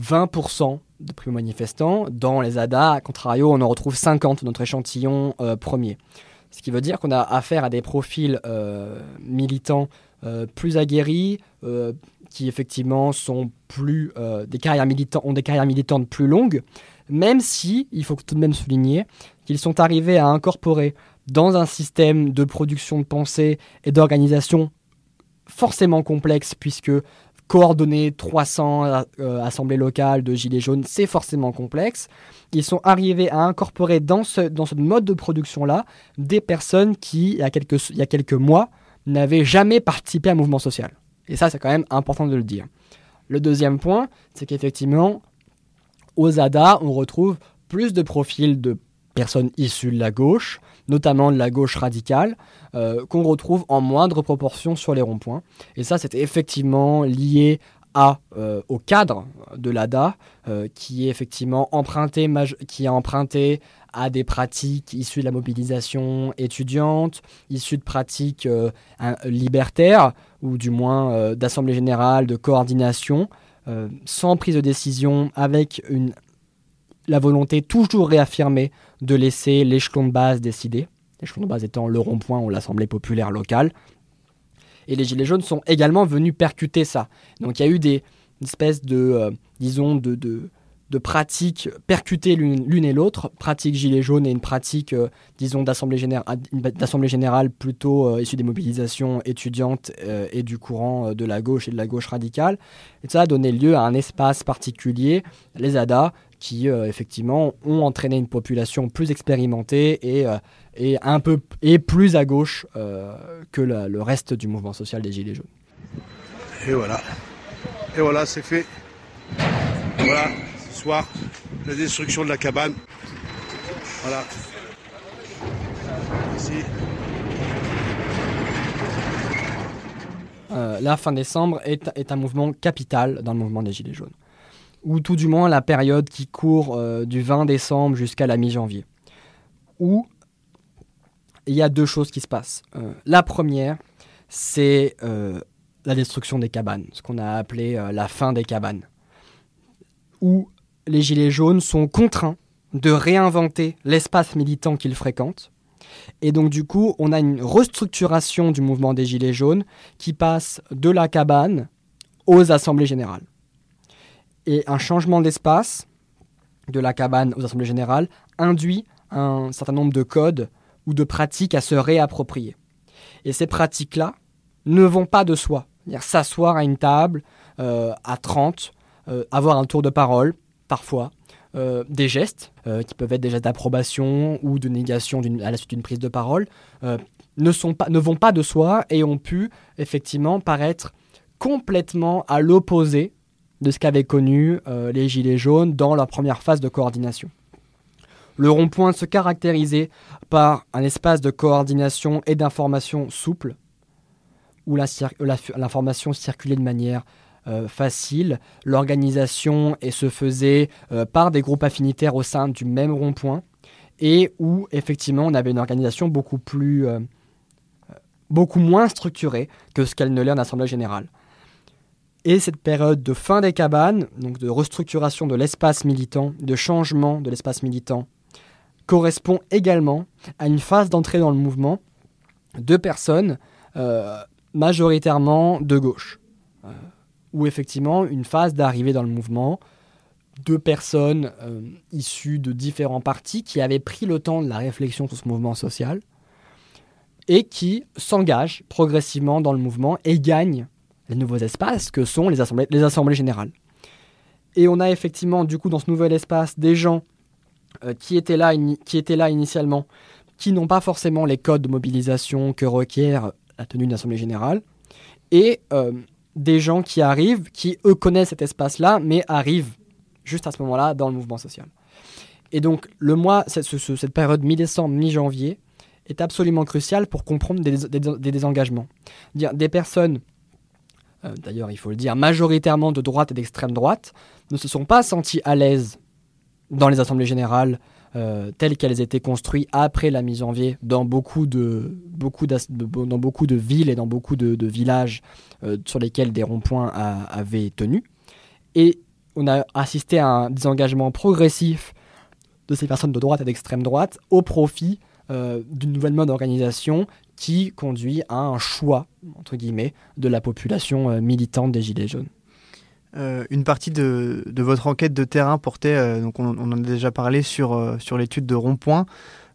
20% de primo-manifestants. Dans les ADA, à contrario, on en retrouve 50 notre échantillon euh, premier. Ce qui veut dire qu'on a affaire à des profils euh, militants plus aguerris, qui effectivement sont plus des carrières ont des carrières militantes plus longues, même si il faut tout de même souligner qu'ils sont arrivés à incorporer dans un système de production de pensée et d'organisation forcément complexe, puisque coordonner 300 euh, assemblées locales de gilets jaunes, c'est forcément complexe. Ils sont arrivés à incorporer dans ce, dans ce mode de production-là des personnes qui, il y a quelques, il y a quelques mois, n'avaient jamais participé à un mouvement social. Et ça, c'est quand même important de le dire. Le deuxième point, c'est qu'effectivement, aux ADA, on retrouve plus de profils de personnes issues de la gauche, notamment de la gauche radicale, euh, qu'on retrouve en moindre proportion sur les ronds-points. Et ça, c'est effectivement lié euh, au cadre de l'ADA, euh, qui est effectivement emprunté, qui à des pratiques issues de la mobilisation étudiante, issues de pratiques libertaires, ou du moins d'assemblée générale, de coordination, sans prise de décision, avec une la volonté toujours réaffirmée de laisser l'échelon de base décider, l'échelon de base étant le rond-point ou l'Assemblée populaire locale. Et les Gilets jaunes sont également venus percuter ça. Donc il y a eu des espèces de, euh, disons, de, de, de, pratiques percutées l'une et l'autre, pratique Gilets jaunes et une pratique, euh, disons, d'Assemblée générale, plutôt euh, issue des mobilisations étudiantes et du courant de la gauche et de la gauche radicale. Et ça a donné lieu à un espace particulier, les ADA, qui euh, effectivement ont entraîné une population plus expérimentée et, euh, un peu et plus à gauche euh, que le reste du mouvement social des Gilets jaunes. Et voilà. Et voilà, c'est fait. Voilà, soir, la destruction de la cabane. Voilà. Ici. la fin décembre est, un mouvement capital dans le mouvement des Gilets jaunes ou tout du moins la période qui court euh, du 20 décembre jusqu'à la mi-janvier, où il y a deux choses qui se passent. Euh, la première, c'est euh, la destruction des cabanes, ce qu'on a appelé la fin des cabanes, où les Gilets jaunes sont contraints de réinventer l'espace militant qu'ils fréquentent. Et donc du coup, on a une restructuration du mouvement des Gilets jaunes qui passe de la cabane aux assemblées générales et un changement d'espace de la cabane aux assemblées générales induit un certain nombre de codes ou de pratiques à se réapproprier. Et ces pratiques-là ne vont pas de soi. S'asseoir à une table euh, à 30, euh, avoir un tour de parole, parfois, euh, des gestes, qui peuvent être des gestes d'approbation ou de négation à la suite d'une prise de parole, ne, sont pas, ne vont pas de soi et ont pu effectivement paraître complètement à l'opposé de ce qu'avaient connu euh, les Gilets jaunes dans leur première phase de coordination. Le rond-point se caractérisait par un espace de coordination et d'information souple, où l'information circulait de manière euh, facile. L'organisation se faisait euh, par des groupes affinitaires au sein du même rond-point, et où effectivement on avait une organisation beaucoup plus beaucoup moins structurée que ce qu'elle ne l'est en assemblée générale. Et cette période de fin des cabanes, donc de restructuration de l'espace militant, de changement de l'espace militant, correspond également à une phase d'entrée dans le mouvement de personnes euh, majoritairement de gauche. Ou effectivement une phase d'arrivée dans le mouvement de personnes euh, issues de différents partis qui avaient pris le temps de la réflexion sur ce mouvement social et qui s'engagent progressivement dans le mouvement et gagnent les nouveaux espaces que sont les assemblées, les assemblées générales. Et on a effectivement, du coup, dans ce nouvel espace, des gens euh, qui, étaient là, qui initialement, qui n'ont pas forcément les codes de mobilisation que requiert la tenue d'une assemblée générale, et euh, des gens qui arrivent, qui eux connaissent cet espace-là, mais arrivent juste à ce moment-là dans le mouvement social. Et donc, le mois, cette, période mi-décembre, mi-janvier, est absolument cruciale pour comprendre des, désengagements. Dire, des personnes euh, d'ailleurs il faut le dire, majoritairement de droite et d'extrême droite, ne se sont pas sentis à l'aise dans les assemblées générales euh, telles qu'elles étaient construites après la mi-janvier dans beaucoup de, beaucoup dans beaucoup de villes et dans beaucoup de, villages euh, sur lesquels des ronds-points avaient tenu. Et on a assisté à un désengagement progressif de ces personnes de droite et d'extrême droite au profit d'une nouvelle mode d'organisation qui conduit à un choix, entre guillemets, de la population militante des Gilets jaunes. Une partie de, votre enquête de terrain portait, donc on, en a déjà parlé, sur, sur l'étude de Rond-Point,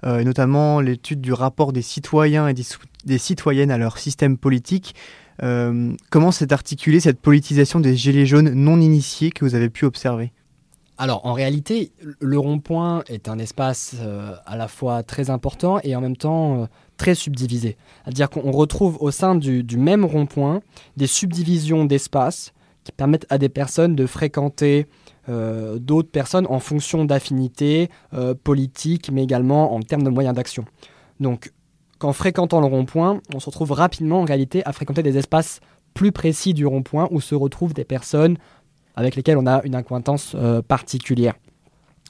et notamment l'étude du rapport des citoyens et des, citoyennes à leur système politique. comment s'est articulée cette politisation des Gilets jaunes non initiés que vous avez pu observer? Alors en réalité, le rond-point est un espace euh, à la fois très important et en même temps euh, très subdivisé. C'est-à-dire qu'on retrouve au sein du, même rond-point des subdivisions d'espace qui permettent à des personnes de fréquenter euh, d'autres personnes en fonction d'affinités politiques, mais également en termes de moyens d'action. Donc qu'en fréquentant le rond-point, on se retrouve rapidement en réalité à fréquenter des espaces plus précis du rond-point où se retrouvent des personnes avec lesquels on a une acquaintance euh, particulière.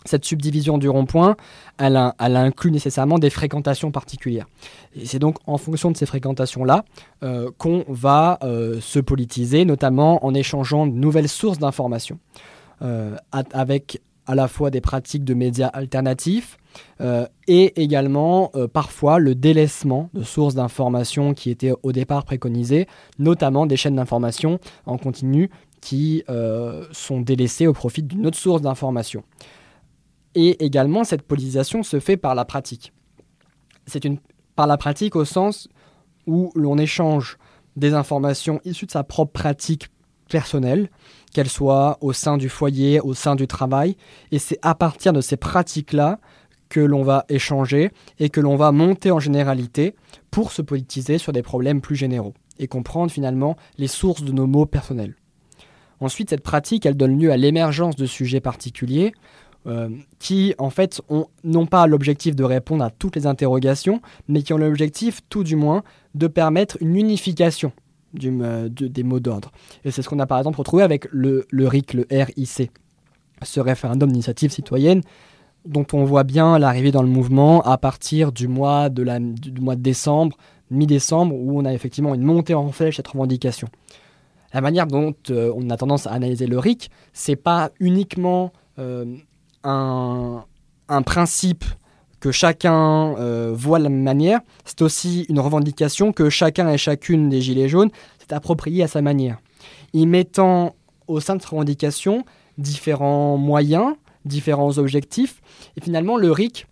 Cette subdivision du rond-point, elle, inclut nécessairement des fréquentations particulières. Et c'est donc en fonction de ces fréquentations-là euh, qu'on va euh, se politiser, notamment en échangeant de nouvelles sources d'informations, avec à la fois des pratiques de médias alternatifs et également parfois le délaissement de sources d'informations qui étaient au départ préconisées, notamment des chaînes d'information en continu qui euh, sont délaissés au profit d'une autre source d'information. Et également, cette politisation se fait par la pratique. C'est une par la pratique au sens où l'on échange des informations issues de sa propre pratique personnelle, qu'elles soient au sein du foyer, au sein du travail, et c'est à partir de ces pratiques-là que l'on va échanger et que l'on va monter en généralité pour se politiser sur des problèmes plus généraux et comprendre finalement les sources de nos mots personnels. Ensuite, cette pratique, elle donne lieu à l'émergence de sujets particuliers euh, qui, en fait, ont non pas l'objectif de répondre à toutes les interrogations, mais qui ont l'objectif, tout du moins, de permettre une unification euh, des mots d'ordre. Et c'est ce qu'on a par exemple retrouvé avec le, le RIC, le RIC, ce référendum d'initiative citoyenne dont on voit bien l'arrivée dans le mouvement à partir du mois de, la, du mois de décembre, mi-décembre, où on a effectivement une montée en flèche cette revendication la manière dont euh, on a tendance à analyser le RIC, c'est pas uniquement un, principe que chacun euh, voit de la même manière, c'est aussi une revendication que chacun et chacune des Gilets jaunes s'est approprié à sa manière. Y mettant au sein de cette revendication différents moyens, différents objectifs, et finalement le RIC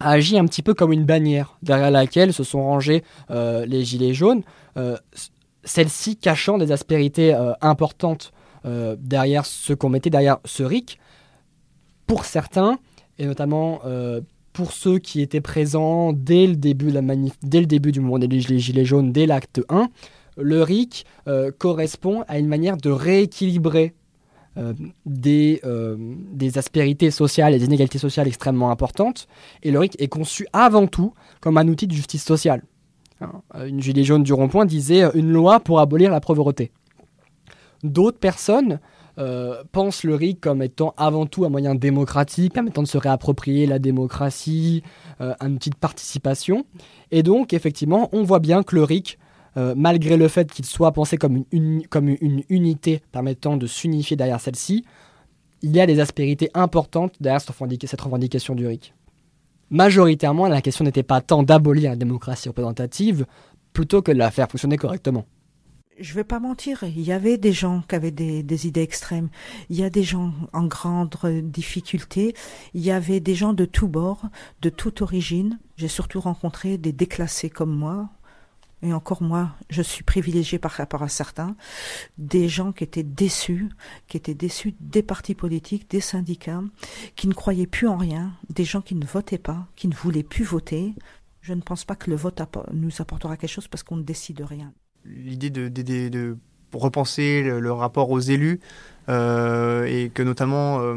a agi un petit peu comme une bannière derrière laquelle se sont rangés les Gilets jaunes, celle-ci cachant des aspérités euh, importantes euh, derrière ce qu'on mettait derrière ce RIC. Pour certains, et notamment euh, pour ceux qui étaient présents dès le début, de la manif dès le début du mouvement des Gilets jaunes, dès l'acte 1, le RIC correspond à une manière de rééquilibrer des, des, aspérités sociales et des inégalités sociales extrêmement importantes. Et le RIC est conçu avant tout comme un outil de justice sociale. Hein, une gilet jaune du rond-point disait euh, une loi pour abolir la pauvreté. D'autres personnes euh, pensent le RIC comme étant avant tout un moyen démocratique, permettant de se réapproprier la démocratie, euh, un outil de participation. Et donc, effectivement, on voit bien que le RIC, malgré le fait qu'il soit pensé comme une, comme une unité permettant de s'unifier derrière celle-ci, il y a des aspérités importantes derrière cette revendication du RIC majoritairement, la question n'était pas tant d'abolir la démocratie représentative, plutôt que de la faire fonctionner correctement. Je ne vais pas mentir, il y avait des gens qui avaient des, idées extrêmes, il y a des gens en grande difficulté, il y avait des gens de tous bords, de toute origine. J'ai surtout rencontré des déclassés comme moi, et encore moi, je suis privilégiée par rapport à certains, des gens qui étaient déçus, qui étaient déçus des partis politiques, des syndicats, qui ne croyaient plus en rien, des gens qui ne votaient pas, qui ne voulaient plus voter. Je ne pense pas que le vote nous apportera quelque chose parce qu'on ne décide rien. L'idée de, repenser le, rapport aux élus, euh, et que notamment euh,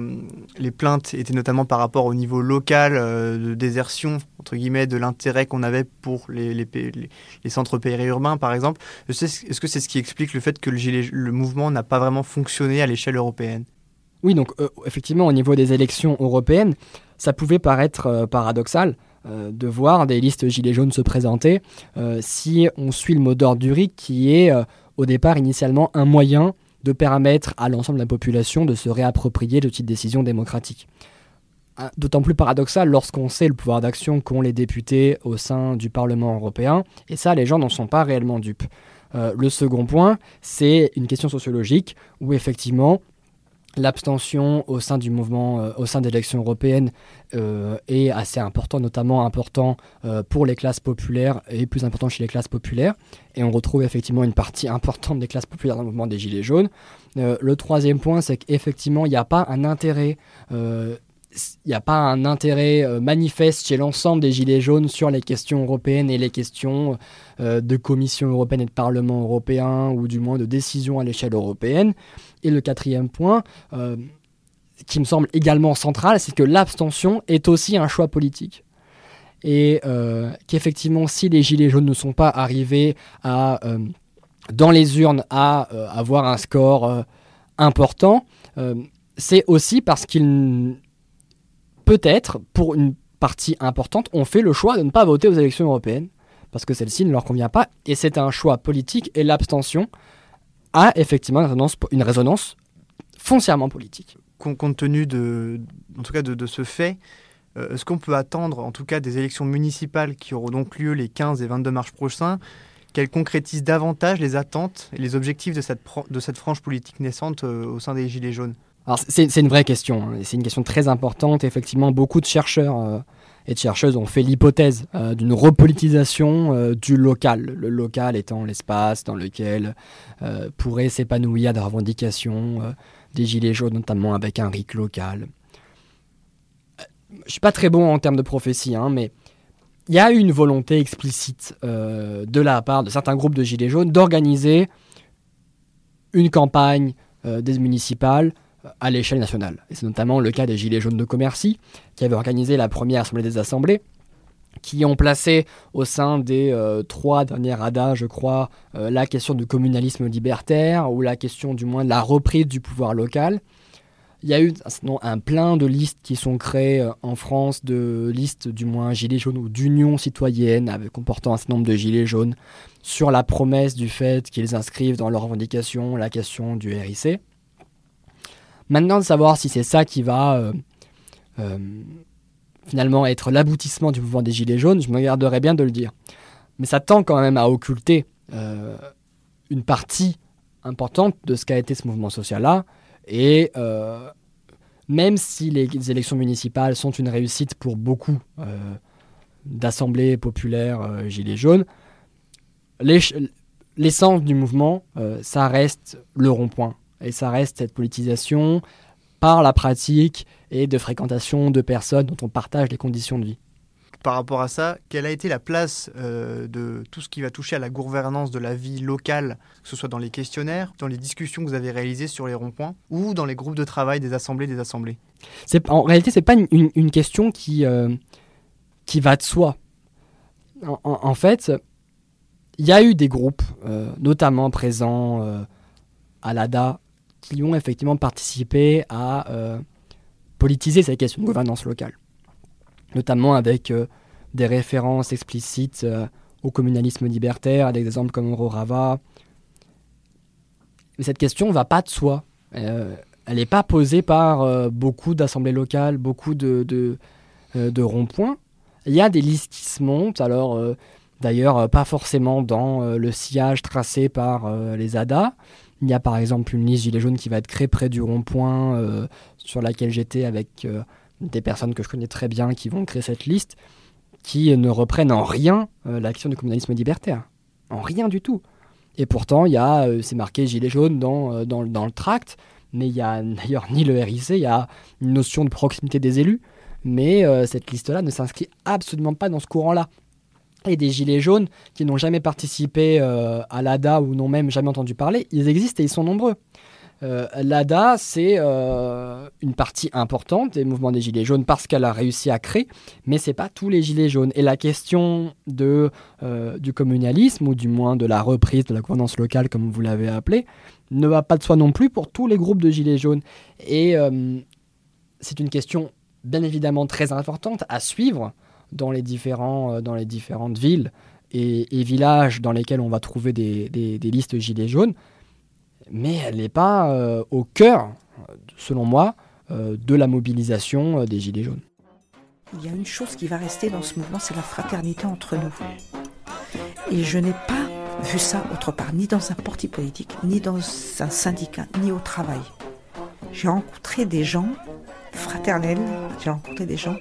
les plaintes étaient notamment par rapport au niveau local euh, de désertion entre guillemets de l'intérêt qu'on avait pour les, les, les, centres périurbains par exemple. Est-ce que c'est ce qui explique le fait que le, le mouvement n'a pas vraiment fonctionné à l'échelle européenne? Oui, donc effectivement au niveau des élections européennes, ça pouvait paraître paradoxal de voir des listes gilets jaunes se présenter si on suit le mot d'ordre du RIC qui est au départ initialement un moyen de permettre à l'ensemble de la population de se réapproprier de décision démocratique. ah, d'autant plus paradoxal lorsqu'on sait le pouvoir d'action qu'ont les députés au sein du Parlement européen, et ça, les gens n'en sont pas réellement dupes. Euh, le second point, c'est une question sociologique, où effectivement, l'abstention au sein du mouvement, euh, au sein des élections européennes euh, est assez important, notamment important pour les classes populaires et plus important chez les classes populaires. Et on retrouve effectivement une partie importante des classes populaires dans le mouvement des Gilets jaunes. le troisième point, c'est qu'effectivement, il n'y a pas un intérêt il n'y a pas un intérêt euh, manifeste chez l'ensemble des Gilets jaunes sur les questions européennes et les questions euh, de Commission européenne et de Parlement européen, ou du moins de décision à l'échelle européenne. Et le quatrième point, euh, qui me semble également central, c'est que l'abstention est aussi un choix politique. Et qu'effectivement, si les Gilets jaunes ne sont pas arrivés dans les urnes à avoir un score important, c'est aussi parce qu'ils peut-être, pour une partie importante, ont fait le choix de ne pas voter aux élections européennes, parce que celle-ci ne leur convient pas, et c'est un choix politique, et l'abstention a effectivement une résonance, foncièrement politique. Compte tenu de, en tout cas de, ce fait, euh, est-ce qu'on peut attendre, en tout cas, des élections municipales qui auront donc lieu les 15 et 22 mars prochains, qu'elles concrétisent davantage les attentes et les objectifs de cette, de cette frange politique naissante euh, au sein des Gilets jaunes? C'est une vraie question, hein, c'est une question très importante. Effectivement, beaucoup de chercheurs euh, et de chercheuses ont fait l'hypothèse euh, d'une repolitisation euh, du local, le local étant l'espace dans lequel pourraient s'épanouir des revendications des Gilets jaunes, notamment avec un RIC local. Je suis pas très bon en termes de prophétie, hein, mais il y a eu une volonté explicite de la part de certains groupes de Gilets jaunes d'organiser une campagne des municipales à l'échelle nationale. C'est notamment le cas des Gilets jaunes de Commercy, qui avaient organisé la première Assemblée des Assemblées, qui ont placé au sein des euh, trois dernières ADA, je crois, euh, la question du communalisme libertaire ou la question du moins de la reprise du pouvoir local. Il y a eu un plein de listes qui sont créées euh, en France, de listes du moins gilets jaunes ou d'unions citoyennes comportant un certain nombre de gilets jaunes sur la promesse du fait qu'ils inscrivent dans leurs revendications la question du RIC. Maintenant, de savoir si c'est ça qui va euh, euh, finalement être l'aboutissement du mouvement des Gilets jaunes, je me garderais bien de le dire. Mais ça tend quand même à occulter euh, une partie importante de ce qu'a été ce mouvement social-là. Et même si les élections municipales sont une réussite pour beaucoup d'assemblées populaires Gilets jaunes, l'essence du mouvement, ça reste le rond-point et ça reste cette politisation par la pratique et de fréquentation de personnes dont on partage les conditions de vie. Par rapport à ça, quelle a été la place euh, de tout ce qui va toucher à la gouvernance de la vie locale, que ce soit dans les questionnaires, dans les discussions que vous avez réalisées sur les ronds-points ou dans les groupes de travail des assemblées des assemblées? En réalité, ce n'est pas une, question qui, euh, qui va de soi. En, fait, il y a eu des groupes, euh, notamment présents à l'ADA qui ont effectivement participé à euh, politiser cette question de gouvernance locale, notamment avec euh, des références explicites euh, au communalisme libertaire, des exemples comme Rava. Mais cette question ne va pas de soi. elle n'est pas posée par beaucoup d'assemblées locales, beaucoup de, de, de ronds-points. Il y a des listes qui se montent, alors d'ailleurs pas forcément dans le sillage tracé par les ADA, il y a par exemple une liste Gilets jaunes qui va être créée près du rond-point euh, sur laquelle j'étais avec euh, des personnes que je connais très bien qui vont créer cette liste, qui ne reprennent en rien euh, l'action du communalisme libertaire. En rien du tout. Et pourtant, il y a, c'est marqué Gilets jaunes dans, dans, dans, le tract, mais il n'y a d'ailleurs ni le RIC, il y a une notion de proximité des élus, mais cette liste-là ne s'inscrit absolument pas dans ce courant-là et des gilets jaunes qui n'ont jamais participé euh, à l'ADA ou n'ont même jamais entendu parler, ils existent et ils sont nombreux. Euh, L'ADA, c'est euh, une partie importante des mouvements des Gilets jaunes parce qu'elle a réussi à créer, mais c'est pas tous les Gilets jaunes. Et la question de, du communalisme, ou du moins de la reprise de la gouvernance locale, comme vous l'avez appelé, ne va pas de soi non plus pour tous les groupes de Gilets jaunes. Et c'est une question bien évidemment très importante à suivre dans les, différents, euh, dans les différentes villes et, villages dans lesquels on va trouver des, listes gilets jaunes, mais elle n'est pas euh, au cœur, selon moi, de la mobilisation des Gilets jaunes. Il y a une chose qui va rester dans ce mouvement, c'est la fraternité entre nous. Et je n'ai pas vu ça autre part, ni dans un parti politique, ni dans un syndicat, ni au travail. J'ai rencontré des gens fraternels, j'ai rencontré des gens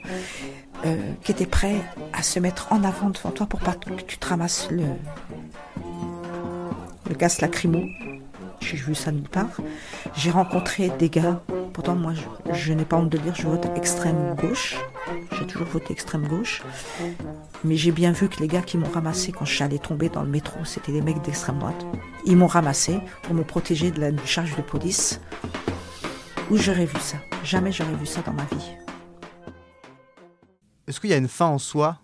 euh, qui étaient prêts à se mettre en avant devant toi pour pas que tu te ramasses le, le gaz lacrymo. J'ai vu ça nulle part. J'ai rencontré des gars, pourtant moi je, n'ai pas honte de dire, je vote extrême gauche. J'ai toujours voté extrême gauche. Mais j'ai bien vu que les gars qui m'ont ramassé quand je suis tomber dans le métro, c'était des mecs d'extrême droite. Ils m'ont ramassé pour me protéger de la charge de police. Où j'aurais vu ça? Jamais j'aurais vu ça dans ma vie. Est-ce qu'il y a une fin en soi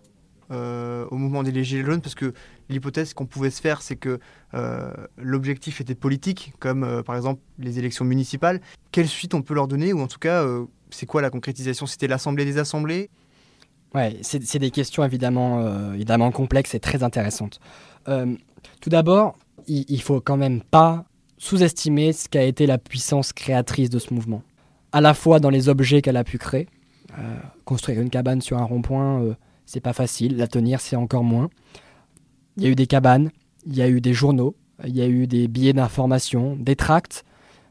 euh, au mouvement des Gilets jaunes? Parce que l'hypothèse qu'on pouvait se faire, c'est que euh, l'objectif était politique, comme euh, par exemple les élections municipales. Quelle suite on peut leur donner? Ou en tout cas, c'est quoi la concrétisation? C'était l'Assemblée des assemblées? Ouais, c'est des questions évidemment, évidemment complexes et très intéressantes. tout d'abord, il, il faut quand même pas sous-estimer ce qu'a été la puissance créatrice de ce mouvement. À la fois dans les objets qu'elle a pu créer. Euh, construire une cabane sur un rond-point, euh, c'est pas facile. La tenir, c'est encore moins. Il y a eu des cabanes, il y a eu des journaux, il y a eu des billets d'information, des tracts,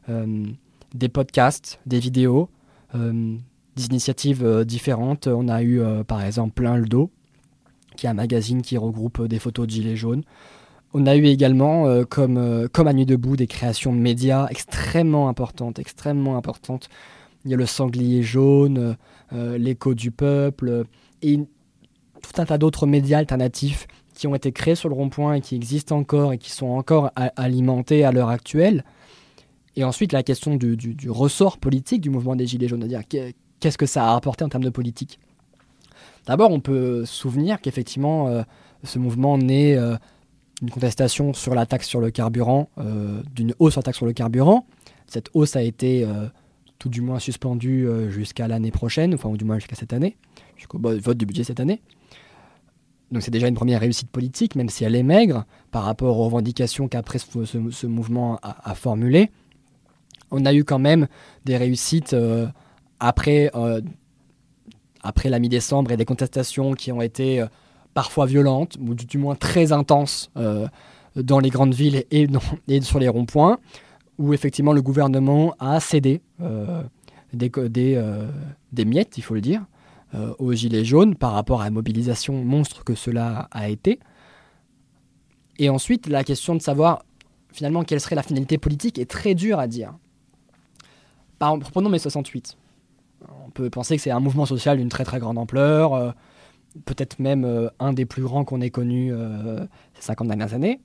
euh, des podcasts, des vidéos, des initiatives différentes. On a eu par exemple Plein le dos, qui est un magazine qui regroupe des photos de gilets jaunes. On a eu également, comme, comme à Nuit debout, des créations médias extrêmement importantes, extrêmement importantes. Il y a le sanglier jaune, euh, l'écho du peuple, et tout un tas d'autres médias alternatifs qui ont été créés sur le rond-point et qui existent encore et qui sont encore alimentés à l'heure actuelle. Et ensuite, la question du, ressort politique du mouvement des Gilets jaunes, c'est-à-dire qu'est-ce que ça a apporté en termes de politique? D'abord, on peut souvenir qu'effectivement, ce mouvement naît une contestation sur la taxe sur le carburant, euh, d'une hausse sur la taxe sur le carburant. Cette hausse a été euh, tout du moins suspendue euh, jusqu'à l'année prochaine, enfin ou du moins jusqu'à cette année, jusqu'au vote du budget cette année. Donc c'est déjà une première réussite politique, même si elle est maigre par rapport aux revendications qu'après ce, mouvement a, a formulées. On a eu quand même des réussites après, après la mi-décembre et des contestations qui ont été parfois violentes, ou du, moins très intenses euh, dans les grandes villes et, sur les ronds-points, où effectivement le gouvernement a cédé euh, des, euh, des, miettes, il faut le dire, aux Gilets jaunes par rapport à la mobilisation monstre que cela a été. Et ensuite, la question de savoir finalement quelle serait la finalité politique est très dure à dire. Par, prenons mai 68. On peut penser que c'est un mouvement social d'une très très grande ampleur, peut-être même euh, un des plus grands qu'on ait connu euh, ces 50 dernières années.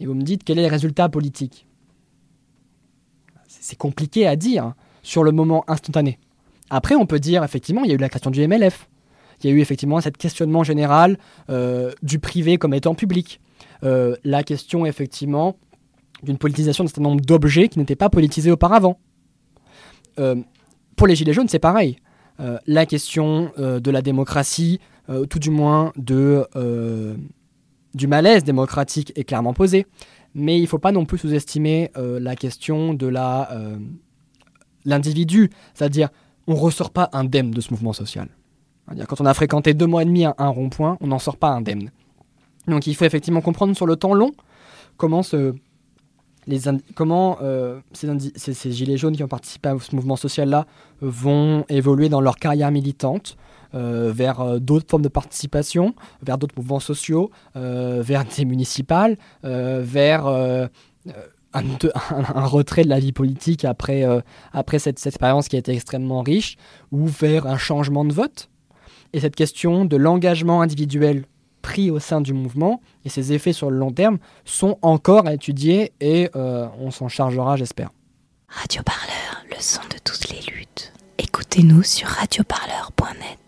Et vous me dites quel est le résultat politique? C'est compliqué à dire sur le moment instantané. Après, on peut dire effectivement, il y a eu la création du MLF. Il y a eu effectivement cet questionnement général euh, du privé comme étant public. la question effectivement d'une politisation d'un certain nombre d'objets qui n'étaient pas politisés auparavant. pour les Gilets jaunes, c'est pareil. Euh, la question euh, de la démocratie, euh, tout du moins du malaise démocratique est clairement posée. Mais il ne faut pas non plus sous-estimer la question de la, l'individu. C'est-à-dire, on ne ressort pas indemne de ce mouvement social. Quand on a fréquenté deux mois et demi un, un rond-point, on n'en sort pas indemne. Donc il faut effectivement comprendre sur le temps long comment euh, ces, gilets jaunes qui ont participé à ce mouvement social-là vont évoluer dans leur carrière militante euh, vers euh, d'autres formes de participation, vers d'autres mouvements sociaux, vers des municipales, vers un, retrait de la vie politique après, après cette, expérience qui a été extrêmement riche, ou vers un changement de vote. Et cette question de l'engagement individuel pris au sein du mouvement et ses effets sur le long terme sont encore à étudier et euh, on s'en chargera, j'espère. Radio Parleur, le son de toutes les luttes. Écoutez-nous sur radioparleur.net.